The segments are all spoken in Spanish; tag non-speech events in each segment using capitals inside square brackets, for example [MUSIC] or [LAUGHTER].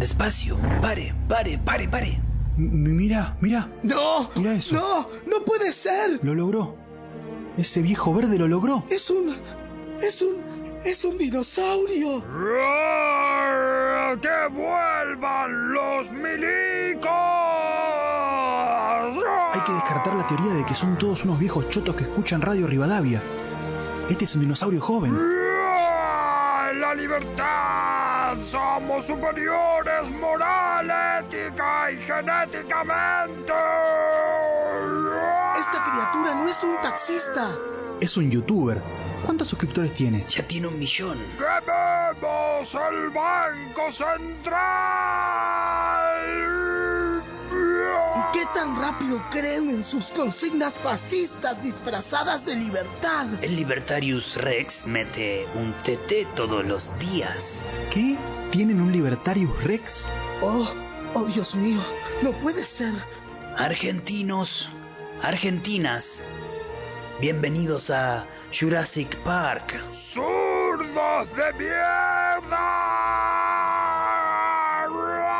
Despacio. Pare, pare, pare, pare. M- mira, mira. ¡No! Mira eso. ¡No! ¡No puede ser! Lo logró. Ese viejo verde lo logró. Es un. Es un. Es un dinosaurio. ¡Que vuelvan los milicos! Hay que descartar la teoría de que son todos unos viejos chotos que escuchan Radio Rivadavia. Este es un dinosaurio joven. ¡La libertad! ¡Somos superiores moral, ética y genéticamente! Esta criatura no es un taxista. Es un youtuber. ¿Cuántos suscriptores tiene? Ya tiene un millón. ¡Quememos el Banco Central! ¿Y qué tan rápido creen en sus consignas fascistas disfrazadas de libertad? El Libertarius Rex mete un TT todos los días. ¿Qué? ¿Tienen un Libertarius Rex? Oh, oh Dios mío, no puede ser. Argentinos, argentinas, bienvenidos a Jurassic Park. ¡Zurdos de mierda!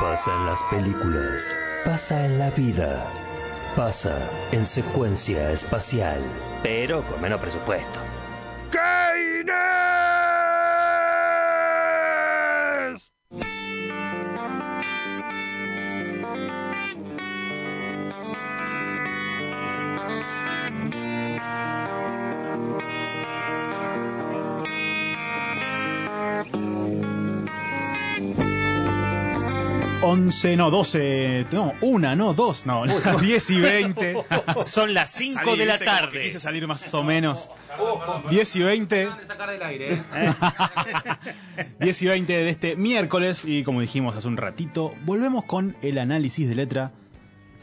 Pasa en las películas, pasa en la vida, pasa en secuencia espacial, pero con menos presupuesto. 11, no, 12, no, una, no, dos, no, 10 [LAUGHS] y 20. [LAUGHS] Son las 5 de la tarde. Quise salir más o menos. 10 y 20. De sacar del aire, eh. [LAUGHS] 10 y 20 de este miércoles y como dijimos hace un ratito, volvemos con el análisis de letra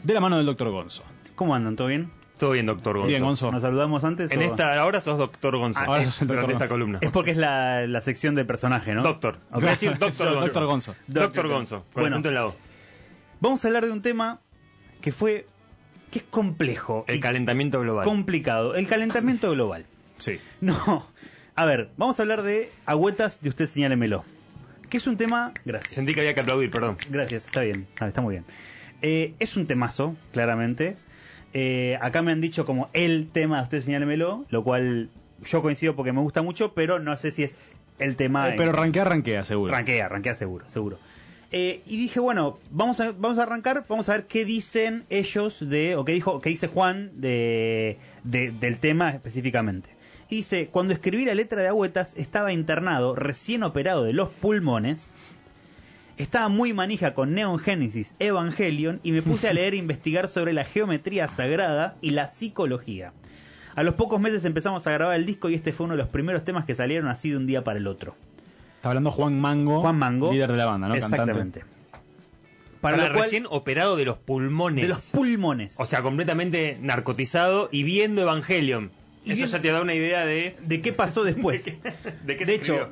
de la mano del doctor Gonzo. ¿Cómo andan? ¿Todo bien? Todo bien, doctor Gonzo. Bien, Gonzo. ¿Nos saludamos antes? En o- esta ahora sos doctor Gonzo. Ahora sos el durante doctor esta Gonzo. columna. Es porque es la, la sección de personaje, ¿no? Doctor. Ok. Voy a decir doctor Gonzo. Doctor Gonzo. Doctor Gonzo. Con Bueno. acento en la O. Vamos a hablar de un tema que fue. que es complejo. El calentamiento global. complicado. El calentamiento global. Sí. No. A ver, vamos a hablar de agüetas de usted señálemelo. Que es un tema. Gracias. Sentí que había que aplaudir, perdón. Gracias, está bien, ah, está muy bien. Eh, es un temazo, claramente. Eh, acá me han dicho como el tema, usted señálemelo, lo cual yo coincido porque me gusta mucho, pero no sé si es el tema. Eh, pero ranquea, ranquea, seguro. Ranquea, ranquea seguro, seguro. Eh, y dije, bueno, vamos a, vamos a arrancar, vamos a ver qué dicen ellos de, o qué dijo, qué dice Juan de, de- del tema específicamente. Y dice, cuando escribí la letra de agüetas estaba internado, recién operado de los pulmones, estaba muy manija con Neon Genesis Evangelion y me puse a leer e investigar sobre la geometría sagrada y la psicología. A los pocos meses empezamos a grabar el disco y este fue uno de los primeros temas que salieron así de un día para el otro. Está hablando Juan Mango. Juan Mango. Líder de la banda, ¿no? Exactamente. Para, Para lo cual- recién operado de los pulmones. de los pulmones. o sea, completamente narcotizado y viendo Evangelion. Y Eso ya te da una idea de. ¿De qué pasó después? [LAUGHS] ¿De qué, de qué de se hecho,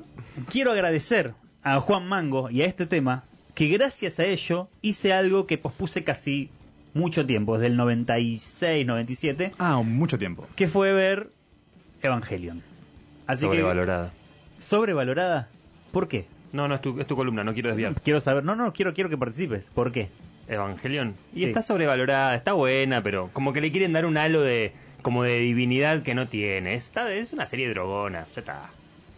quiero agradecer a Juan Mango y a este tema que gracias a ello hice algo que pospuse casi mucho tiempo, desde el 96, 97, Ah, mucho tiempo. que fue ver Evangelion. Así Sobrevalorada. que sobrevalorada. ¿Por qué? No, no, es tu, es tu columna, no quiero desviar. Quiero saber. No, no, quiero quiero que participes. ¿Por qué? Evangelion. Y Sí. está sobrevalorada, está buena, pero como que le quieren dar un halo de como de divinidad que no tiene. Está, es una serie drogona, ya está.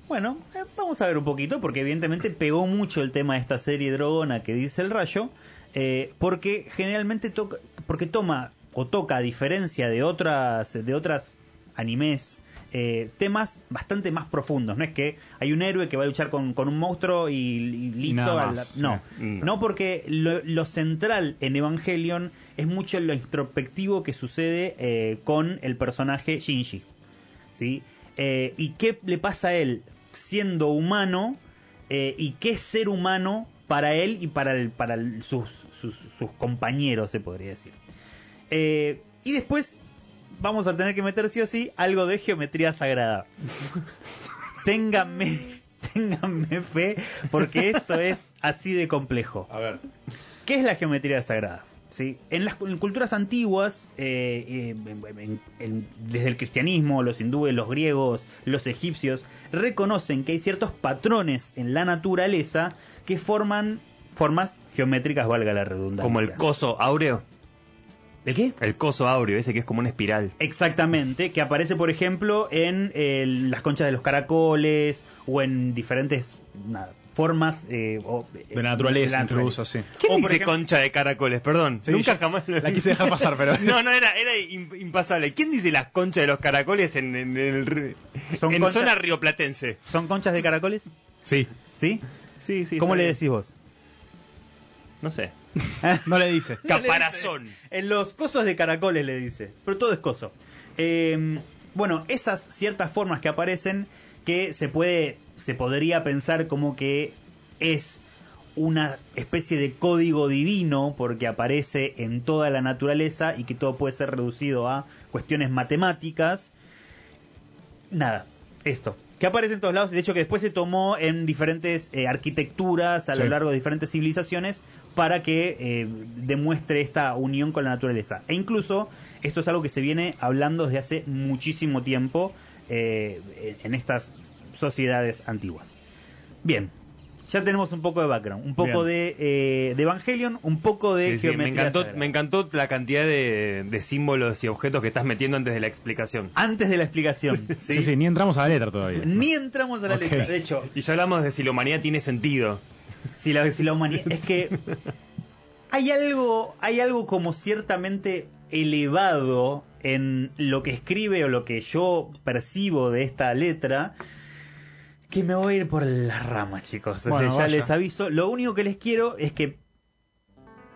Bueno, eh, vamos a ver un poquito, porque evidentemente pegó mucho el tema de esta serie drogona que dice el rayo, eh, porque generalmente toca, porque toma o toca a diferencia de otras, de otras animes, eh, temas bastante más profundos. No es que hay un héroe que va a luchar con, con un monstruo y, y listo. La- no, sí. no porque lo, lo central en Evangelion es mucho lo introspectivo que sucede eh, con el personaje Shinji. ¿sí? Eh, ¿Y qué le pasa a él siendo humano? eh, ¿Y qué es ser humano para él y para, el- para el- sus, sus- sus compañeros, se podría decir? Eh, y después vamos a tener que meter sí o sí algo de geometría sagrada. [LAUGHS] ténganme, ténganme fe, porque esto es así de complejo. A ver. ¿Qué es la geometría sagrada? ¿Sí? En las en culturas antiguas, eh, eh, en- en- en- desde el cristianismo, los hindúes, los griegos, los egipcios, reconocen que hay ciertos patrones en la naturaleza que forman formas geométricas, valga la redundancia. Como el coso áureo. ¿El qué? El coso áureo, ese que es como una espiral. Exactamente, que aparece, por ejemplo, en eh, las conchas de los caracoles o en diferentes nada, formas eh, o- De naturaleza, de la incluso, sí. ¿Quién O, dice ejemplo- concha de caracoles? Perdón, Sí, nunca jamás lo la quise dejar pasar, pero- [LAUGHS] No, no, era, era im- impasable. ¿Quién dice las conchas de los caracoles en, en el Son en zona rioplatense? ¿Son conchas de caracoles? Sí. ¿Sí? Sí, sí. ¿Cómo le bien. decís vos? No sé. No le dice. [LAUGHS] Caparazón. [LAUGHS] En los cosos de caracoles le dice. Pero todo es coso. Eh, bueno, esas ciertas formas que aparecen que se puede. se podría pensar como que es una especie de código divino porque aparece en toda la naturaleza y que todo puede ser reducido a cuestiones matemáticas. Nada, esto. Que aparece en todos lados, de hecho que después se tomó en diferentes eh, arquitecturas a lo largo de diferentes civilizaciones para que eh, demuestre esta unión con la naturaleza. E incluso esto es algo que se viene hablando desde hace muchísimo tiempo eh, en estas sociedades antiguas. Bien, ya tenemos un poco de background, un poco de, eh, de Evangelion, un poco de Sí, sí, me, geometría encantó, sagrada. me encantó la cantidad de, de símbolos y objetos que estás metiendo antes de la explicación. Antes de la explicación, [LAUGHS] Sí, sí, ni entramos a la letra todavía. ni entramos a la letra. De hecho, Y ya hablamos de si la humanidad tiene sentido. si la, si la humanidad es que [LAUGHS] hay algo hay algo como ciertamente elevado en lo que escribe o lo que yo percibo de esta letra que me voy a ir por las ramas chicos Bueno, ya vaya. les aviso lo único que les quiero es que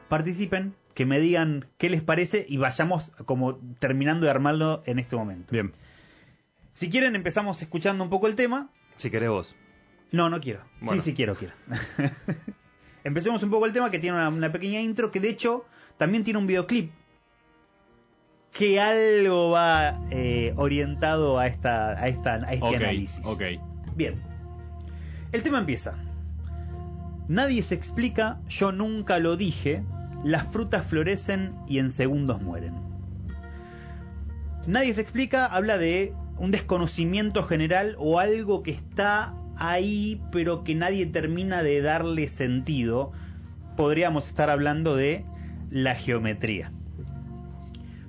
participen que me digan qué les parece y vayamos como terminando de armarlo en este momento Bien. si quieren empezamos escuchando un poco el tema Si querés vos. no, no quiero. Bueno. Sí, sí quiero, quiero. [LAUGHS] Empecemos un poco el tema que tiene una, una pequeña intro que de hecho también tiene un videoclip que algo va eh, orientado a esta a esta a este análisis. Bien. El tema empieza. Nadie se explica, yo nunca lo dije, las frutas florecen y en segundos mueren. Nadie se explica, habla de un desconocimiento general o algo que está ahí pero que nadie termina de darle sentido. Podríamos estar hablando de la geometría.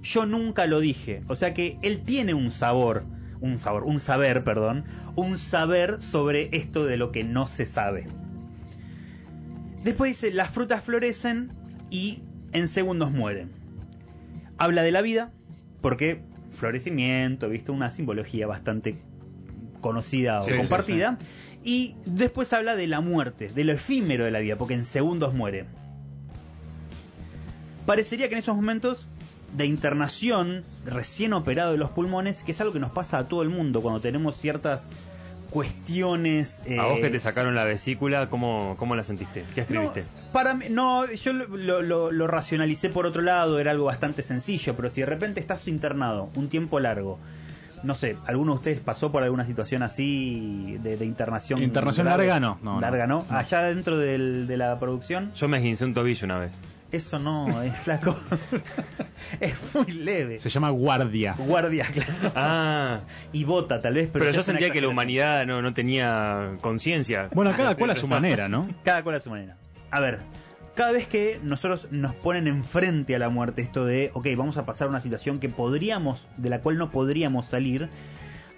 Yo nunca lo dije, o sea que él tiene un sabor, un sabor, un saber, perdón, un saber sobre esto de lo que no se sabe. Después dice, las frutas florecen y en segundos mueren. Habla de la vida, porque florecimiento, viste, una simbología bastante conocida o Sí, sí, compartida. Y después habla de la muerte, de lo efímero de la vida, porque en segundos muere. Parecería que en esos momentos de internación, recién operado de los pulmones, que es algo que nos pasa a todo el mundo cuando tenemos ciertas cuestiones. A vos eh, que te sacaron la vesícula, ¿cómo, cómo la sentiste? ¿Qué escribiste? no, para mí, no, yo lo, lo- lo- racionalicé por otro lado, era algo bastante sencillo, pero si de repente estás internado un tiempo largo, no sé, ¿alguno de ustedes pasó por alguna situación así de, de internación? Internación grave? larga, no, no, no. larga, ¿no? Allá dentro del- de la producción, Yo me esguincé un tobillo una vez. Eso no, es flaco. [LAUGHS] es muy leve. Se llama guardia. Guardia, claro. Ah, Y bota, tal vez, pero, pero, yo sentía que la humanidad no, no tenía conciencia. Bueno, cada cual a su manera, ¿no? [LAUGHS] Cada cual a su manera. A ver, cada vez que nosotros nos ponen enfrente a la muerte esto de, ok, vamos a pasar una situación que podríamos, de la cual no podríamos salir,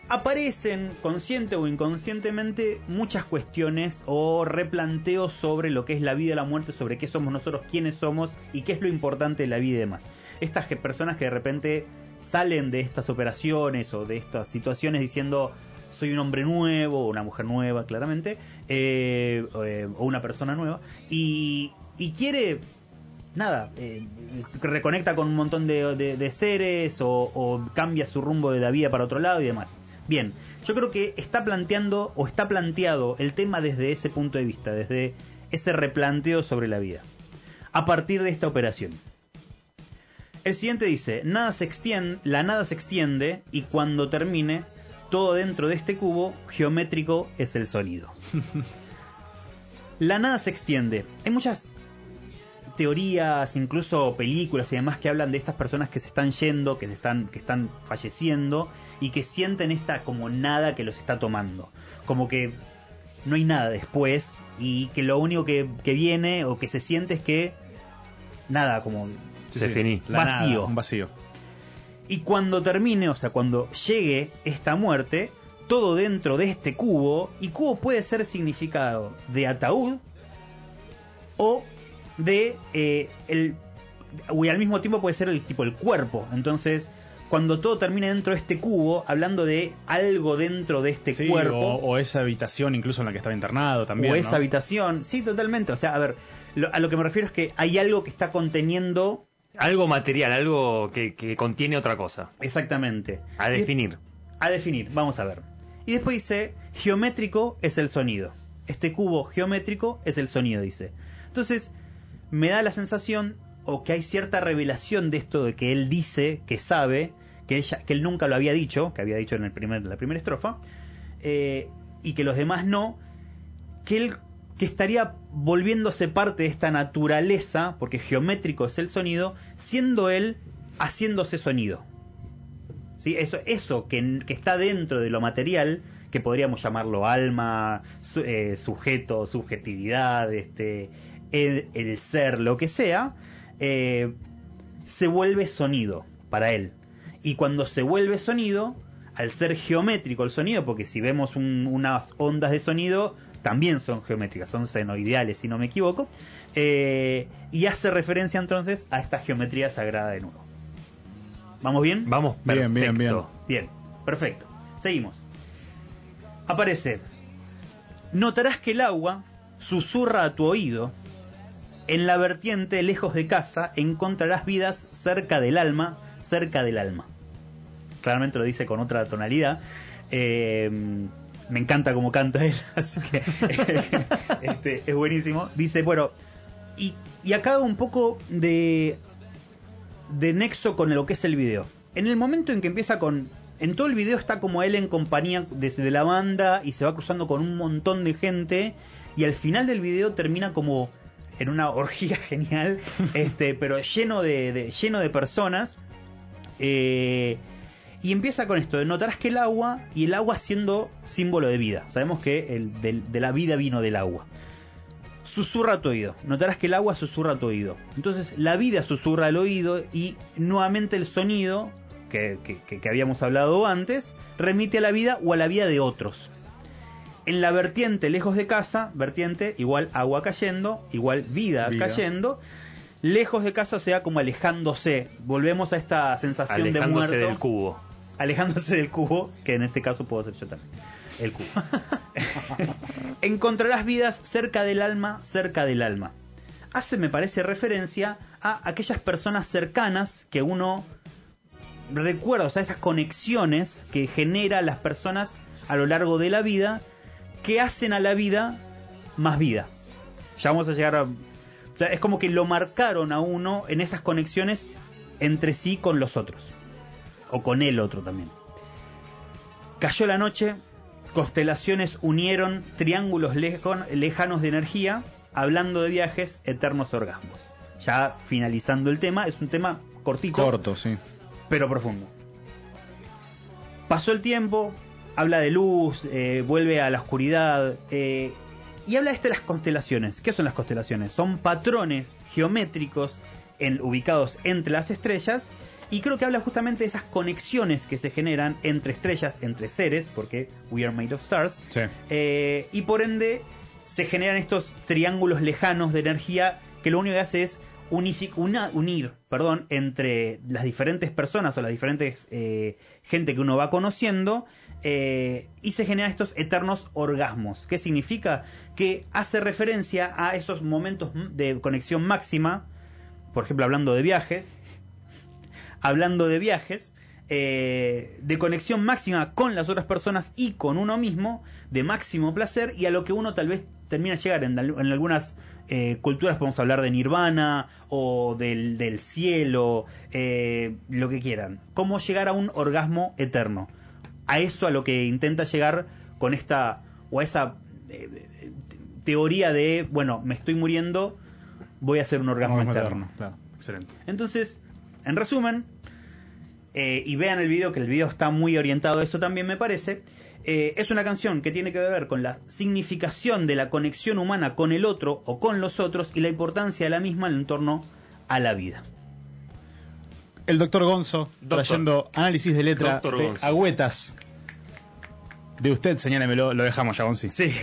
aparecen consciente o inconscientemente muchas cuestiones o replanteos sobre lo que es la vida y la muerte, sobre qué somos nosotros, quiénes somos y qué es lo importante de la vida y demás. Estas personas que de repente salen de estas operaciones o de estas situaciones diciendo soy un hombre nuevo, una mujer nueva, claramente, eh, eh, o una persona nueva, y, quiere nada, eh, reconecta con un montón de, de- de seres o, o cambia su rumbo de la vida para otro lado y demás. Bien, yo creo que está planteando o está planteado el tema desde ese punto de vista, desde ese replanteo sobre la vida, a partir de esta operación. El siguiente dice, nada se extiende, la nada se extiende y cuando termine, todo dentro de este cubo geométrico es el sonido. [LAUGHS] la nada se extiende. Hay muchas teorías, incluso películas y demás que hablan de estas personas que se están yendo, que se están, que están falleciendo y que sienten esta como nada que los está tomando. Como que no hay nada después y que lo único que, que viene o que se siente es que nada, como Sí, Se sí, finí. nada, Vacío. un vacío. Y cuando termine, o sea, cuando llegue esta muerte, todo dentro de este cubo, y cubo puede ser significado de ataúd o de eh, el y al mismo tiempo puede ser el tipo el cuerpo. Entonces, cuando todo termine dentro de este cubo, hablando de algo dentro de este Sí, cuerpo o, o esa habitación incluso en la que estaba internado también. o ¿no? esa habitación, sí, totalmente. O sea, a ver, lo- a lo que me refiero es que hay algo que está conteniendo Algo material, algo que, que contiene otra cosa. exactamente. A Y- definir. A definir, vamos a ver. Y después dice, geométrico es el sonido. Este cubo geométrico es el sonido, dice. Entonces, me da la sensación, o que hay cierta revelación de esto de que él dice, que sabe, que, ella, que él nunca lo había dicho, que había dicho en el primer, la primera estrofa, eh, y que los demás no, que él que estaría volviéndose parte de esta naturaleza, porque geométrico es el sonido, siendo él haciéndose sonido. ¿Sí? Eso, eso que, que está dentro de lo material, que podríamos llamarlo alma, eh, sujeto, subjetividad, este, el, el ser, lo que sea, eh, se vuelve sonido para él. Y cuando se vuelve sonido, al ser geométrico el sonido, porque si vemos un- unas ondas de sonido, también son geométricas, son senoideales, si no me equivoco, eh, y hace referencia entonces a esta geometría sagrada de nuevo. ¿Vamos bien? Vamos, Bien, bien, bien. perfecto. Bien, perfecto. Seguimos. Aparece. Notarás que el agua susurra a tu oído. En la vertiente lejos de casa encontrarás vidas cerca del alma, cerca del alma. Claramente lo dice con otra tonalidad. Eh, me encanta cómo canta él, [LAUGHS] así que [LAUGHS] este, es buenísimo. Dice, bueno, y, y acá un poco de, de nexo con lo que es el video. En el momento en que empieza con... En todo el video está como él en compañía desde la banda y se va cruzando con un montón de gente y al final del video termina como en una orgía [LAUGHS] genial, este, pero lleno de, lleno de personas. Eh, y empieza con esto, notarás que el agua y el agua siendo símbolo de vida. Sabemos que el, de la vida vino del agua susurra a tu oído. Notarás que el agua susurra a tu oído. Entonces la vida susurra al oído y nuevamente el sonido que- que habíamos hablado antes remite a la vida o a la vida de otros. En la vertiente lejos de casa, vertiente igual agua cayendo, igual vida, Vida. cayendo. Lejos de casa, o sea, como alejándose. Volvemos a esta sensación de muerto Alejándose del cubo. alejándose del cubo, que en este caso puedo ser yo también. El cubo. [LAUGHS] Encontrarás vidas cerca del alma, cerca del alma. Hace, me parece, referencia a aquellas personas cercanas que uno recuerda, o sea, esas conexiones que genera las personas a lo largo de la vida que hacen a la vida más vida. Ya vamos a llegar a... O sea, es como que lo marcaron a uno en esas conexiones entre sí con los otros. O con el otro también. Cayó la noche, constelaciones unieron triángulos lejanos de energía, hablando de viajes, eternos orgasmos. Ya finalizando el tema, es un tema cortito, Corto, sí. pero profundo. Pasó el tiempo, habla de luz, eh, vuelve a la oscuridad, eh, y habla esto de las constelaciones. ¿Qué son las constelaciones? Son patrones geométricos en- ubicados entre las estrellas, y creo que habla justamente de esas conexiones que se generan entre estrellas, entre seres, porque we are made of stars, Sí. eh, y por ende se generan estos triángulos lejanos de energía que lo único que hace es una- unir perdón, entre las diferentes personas o las diferentes eh, gente que uno va conociendo eh, y se generan estos eternos orgasmos. ¿Qué significa? Que hace referencia a esos momentos de conexión máxima, por ejemplo hablando de viajes, hablando de viajes, eh, de conexión máxima con las otras personas y con uno mismo, de máximo placer y a lo que uno tal vez termina llegar en, al- en algunas eh, culturas podemos hablar de nirvana o del, cielo, lo que quieran. Cómo llegar a un orgasmo eterno. A eso a lo que intenta llegar con esta o a esa eh, eh, teoría de, bueno, me estoy muriendo, voy a hacer un orgasmo Orgasmo eterno. eterno, Claro, excelente. Entonces, en resumen, eh, y vean el video, que el video está muy orientado a eso también me parece, Eh, es una canción que tiene que ver con la significación de la conexión humana con el otro o con los otros y la importancia de la misma en torno a la vida. El doctor Gonzo Doctor. trayendo análisis de letra Doctor de Gonzo. agüetas. De usted, señálemelo, lo dejamos ya, Gonzi. Sí.